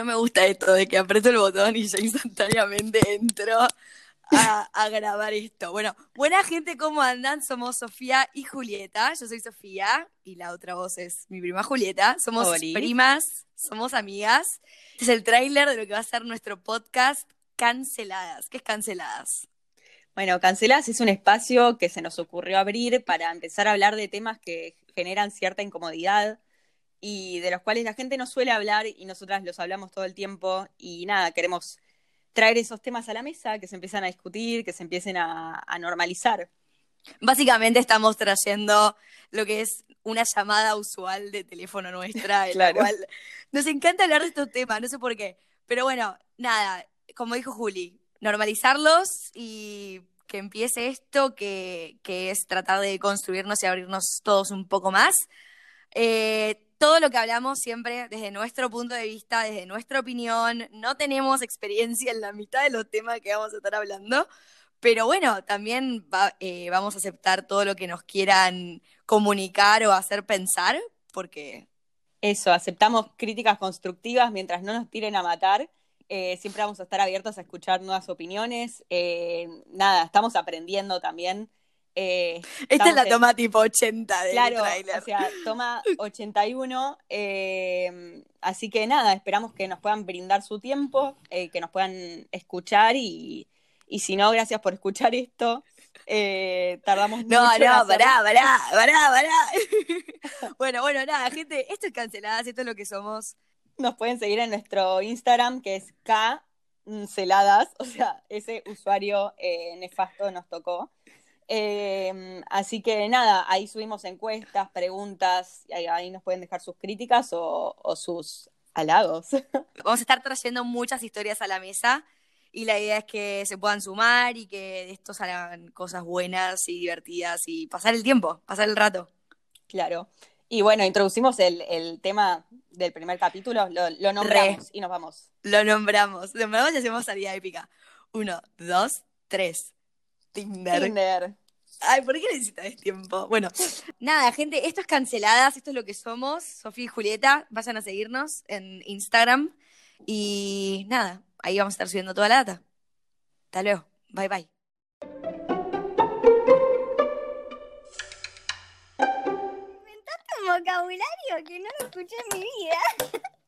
No me gusta esto de que aprieto el botón y ya instantáneamente entro a, grabar esto. Bueno, buena gente, ¿cómo andan? Somos Sofía y Julieta. Yo soy Sofía y la otra voz es mi prima Julieta. Somos primas, somos amigas. Este es el tráiler de lo que va a ser nuestro podcast Canceladas. ¿Qué es Canceladas? Bueno, Canceladas es un espacio que se nos ocurrió abrir para empezar a hablar de temas que generan cierta incomodidad y de los cuales la gente no suele hablar y nosotras los hablamos todo el tiempo y nada, queremos traer esos temas a la mesa, que se empiezan a discutir, que se empiecen a, normalizar. Básicamente estamos trayendo lo que es una llamada usual de teléfono nuestra, en la cual nos encanta hablar de estos temas, no sé por qué. Pero bueno, nada, como dijo Juli, normalizarlos y que empiece esto, que, que es tratar de construirnos y abrirnos todos un poco más. Eh, todo lo que hablamos siempre desde nuestro punto de vista, desde nuestra opinión. No tenemos experiencia en la mitad de los temas que vamos a estar hablando, pero bueno, también eh, vamos a aceptar todo lo que nos quieran comunicar o hacer pensar, porque... Eso, aceptamos críticas constructivas mientras no nos tiren a matar. Eh, siempre vamos a estar abiertos a escuchar nuevas opiniones. Eh, nada, estamos aprendiendo también eh, Esta es la toma tipo 80 del claro, O sea, toma 81. Eh, así que nada, esperamos que nos puedan brindar su tiempo, eh, que nos puedan escuchar y, si no, gracias por escuchar esto. tardamos no, mucho. No, no, pará, pará, pará, pará. bueno, bueno, nada, gente, esto es canceladas, esto es lo que somos. Nos pueden seguir en nuestro Instagram, que es Canceladas, o sea, ese usuario nefasto nos tocó. Em, así que nada, ahí subimos encuestas, preguntas, y ahí, nos pueden dejar sus críticas o, sus halagos. Vamos a estar trayendo muchas historias a la mesa y la idea es que se puedan sumar y que de esto salgan cosas buenas y divertidas y pasar el tiempo, pasar el rato. Claro. Y bueno, introducimos el, tema del primer capítulo, lo, nombramos y nos vamos. Lo nombramos, lo nombramos y hacemos salida épica. Uno, dos, tres. Tinder. Tinder. Ay, ¿por qué necesitas tiempo? Bueno, nada, gente, esto es canceladas, esto es lo que somos. Sofía y Julieta, vayan a seguirnos en Instagram. Y nada, ahí vamos a estar subiendo toda la data. Hasta luego. Bye bye. Vocabulario que no lo escuché en mi vida.